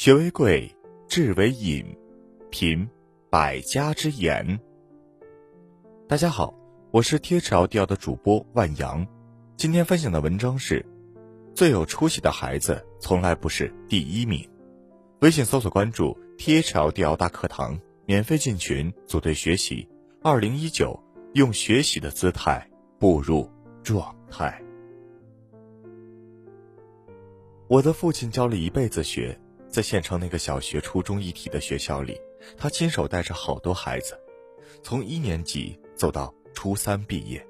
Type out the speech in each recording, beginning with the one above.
学为贵，智为引，品百家之言。大家好，我是贴齿 Audio 的主播万阳，今天分享的文章是：最有出息的孩子从来不是第一名。微信搜索关注贴齿 Audio 大课堂，免费进群组队学习。二零一九，用学习的姿态步入状态。我的父亲教了一辈子学，在县城那个小学初中一体的学校里，他亲手带着好多孩子，从一年级走到初三毕业。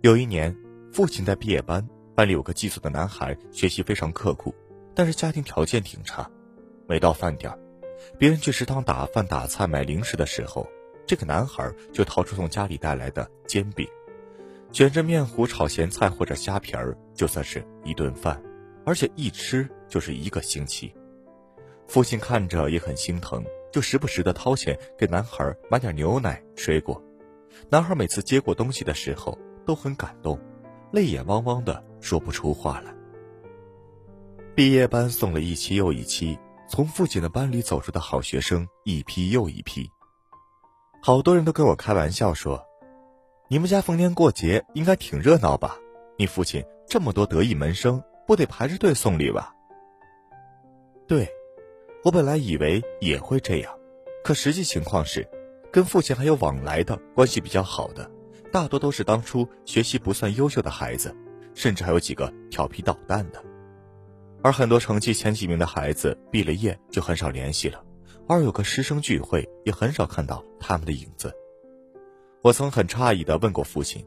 有一年，父亲在毕业班，班里有个寄宿的男孩，学习非常刻苦，但是家庭条件挺差。每到饭点别人去食堂打饭、打菜、买零食的时候，这个男孩就掏出从家里带来的煎饼，卷着面糊炒咸菜或者虾皮儿，就算是一顿饭。而且一吃就是一个星期，父亲看着也很心疼，就时不时的掏钱给男孩买点牛奶、水果。男孩每次接过东西的时候都很感动，泪眼汪汪的说不出话来。毕业班送了一期又一期，从父亲的班里走出的好学生一批又一批。好多人都跟我开玩笑说：“你们家逢年过节应该挺热闹吧？你父亲这么多得意门生。”不得排着队送礼吧？对，我本来以为也会这样，可实际情况是，跟父亲还有往来的关系比较好的，大多都是当初学习不算优秀的孩子，甚至还有几个调皮捣蛋的。而很多成绩前几名的孩子，毕了业就很少联系了，偶尔有个师生聚会，也很少看到他们的影子。我曾很诧异的问过父亲：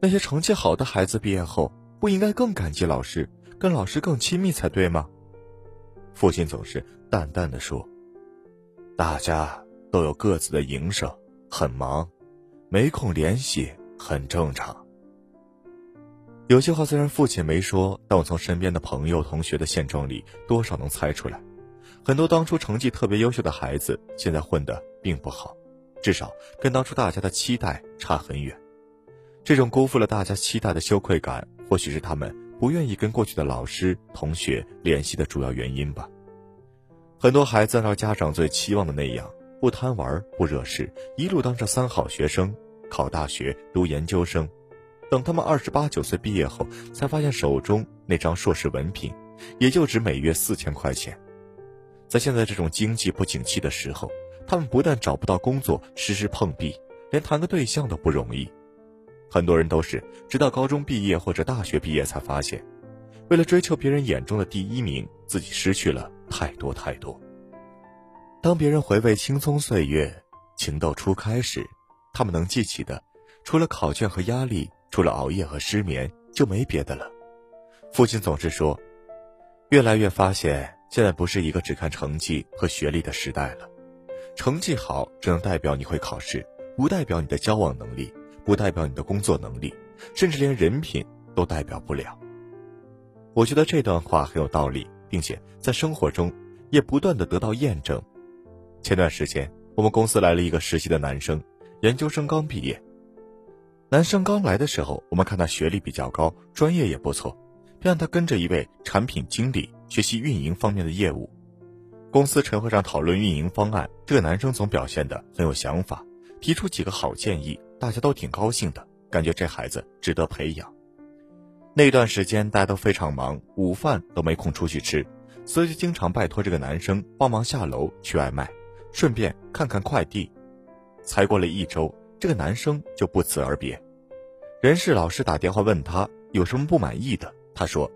那些成绩好的孩子毕业后？不应该更感激老师，跟老师更亲密才对吗？父亲总是淡淡的说：“大家都有各自的营生，很忙，没空联系很正常。”有些话虽然父亲没说，但我从身边的朋友、同学的现状里多少能猜出来。很多当初成绩特别优秀的孩子，现在混得并不好，至少跟当初大家的期待差很远。这种辜负了大家期待的羞愧感。或许是他们不愿意跟过去的老师、同学联系的主要原因吧。很多孩子按照家长最期望的那样，不贪玩、不惹事，一路当着三好学生，考大学、读研究生。等他们二十八九岁毕业后，才发现手中那张硕士文凭，也就值每月四千块钱。在现在这种经济不景气的时候，他们不但找不到工作，时时碰壁，连谈个对象都不容易。很多人都是直到高中毕业或者大学毕业才发现，为了追求别人眼中的第一名，自己失去了太多太多。当别人回味青葱岁月、情窦初开时，他们能记起的，除了考卷和压力，除了熬夜和失眠，就没别的了。父亲总是说，越来越发现，现在不是一个只看成绩和学历的时代了。成绩好只能代表你会考试，不代表你的交往能力。不代表你的工作能力，甚至连人品都代表不了。我觉得这段话很有道理，并且在生活中也不断的得到验证。前段时间，我们公司来了一个实习的男生，研究生刚毕业。男生刚来的时候，我们看他学历比较高，专业也不错，便让他跟着一位产品经理学习运营方面的业务。公司晨会上讨论运营方案，这个男生总表现的很有想法，提出几个好建议。大家都挺高兴的，感觉这孩子值得培养。那段时间大家都非常忙，午饭都没空出去吃，所以就经常拜托这个男生帮忙下楼取外卖，顺便看看快递。才过了一周，这个男生就不辞而别。人事老师打电话问他有什么不满意的，他说：“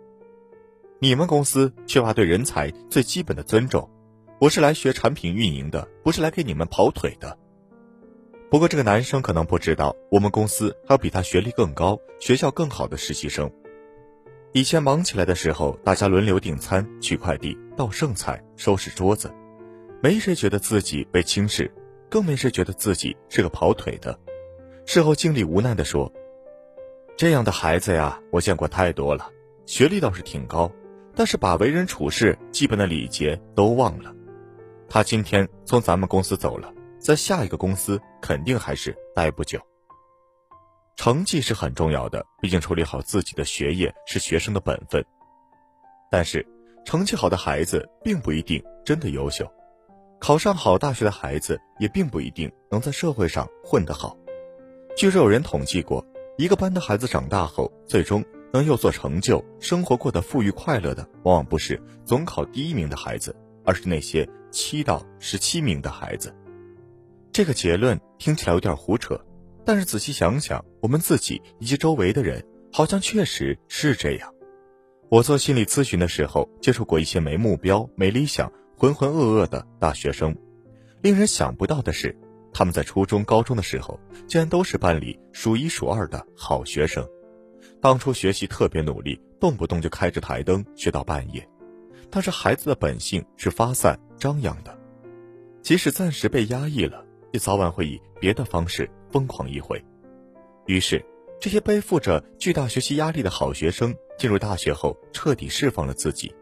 你们公司缺乏对人才最基本的尊重。我是来学产品运营的，不是来给你们跑腿的。”不过，这个男生可能不知道，我们公司还有比他学历更高、学校更好的实习生。以前忙起来的时候，大家轮流订餐、取快递、倒剩菜、收拾桌子，没谁觉得自己被轻视，更没谁觉得自己是个跑腿的。事后，经理无奈地说：“这样的孩子呀，我见过太多了。学历倒是挺高，但是把为人处事基本的礼节都忘了。他今天从咱们公司走了。”在下一个公司肯定还是待不久。成绩是很重要的，毕竟处理好自己的学业是学生的本分。但是，成绩好的孩子并不一定真的优秀，考上好大学的孩子也并不一定能在社会上混得好。据说有人统计过，一个班的孩子长大后，最终能有所成就、生活过得富裕快乐的，往往不是总考第一名的孩子，而是那些七到十七名的孩子。这个结论听起来有点胡扯，但是仔细想想，我们自己以及周围的人，好像确实是这样。我做心理咨询的时候，接触过一些没目标、没理想、浑浑噩噩的大学生。令人想不到的是，他们在初中、高中的时候，竟然都是班里数一数二的好学生。当初学习特别努力，动不动就开着台灯学到半夜。但是孩子的本性是发散张扬的，即使暂时被压抑了，也早晚会以别的方式疯狂一回。于是，这些背负着巨大学习压力的好学生。进入大学后，彻底释放了自己，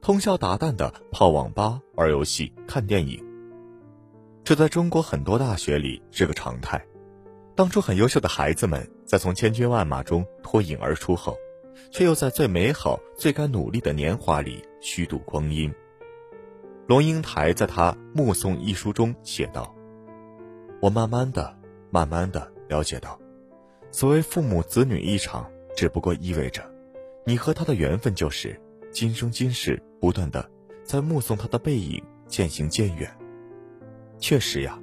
通宵达旦的泡网吧、玩游戏、看电影。这在中国很多大学里是个常态。当初很优秀的孩子们，在从千军万马中脱颖而出后，却又在最美好、最该努力的年华里虚度光阴。龙应台在他《目送》一书中写道：“我慢慢的、慢慢的了解到，所谓父母子女一场，只不过意味着。”你和他的缘分就是今生今世不断的在目送他的背影渐行渐远。确实呀，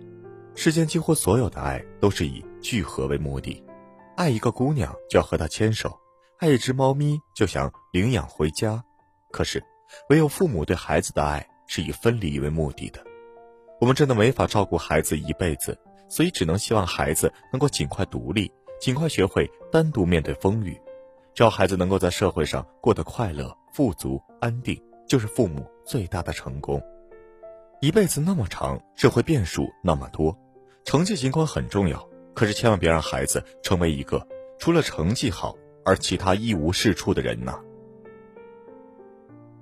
世间几乎所有的爱都是以聚合为目的。爱一个姑娘就要和她牵手，爱一只猫咪就想领养回家。可是，唯有父母对孩子的爱是以分离为目的的。我们真的没法照顾孩子一辈子，所以只能希望孩子能够尽快独立，尽快学会单独面对风雨。只要孩子能够在社会上过得快乐、富足、安定，就是父母最大的成功。一辈子那么长，社会变数那么多，成绩尽管很重要，可是千万别让孩子成为一个除了成绩好而其他一无是处的人呐。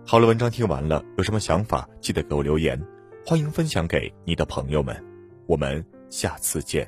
好了，文章听完了，有什么想法记得给我留言，欢迎分享给你的朋友们。我们下次见。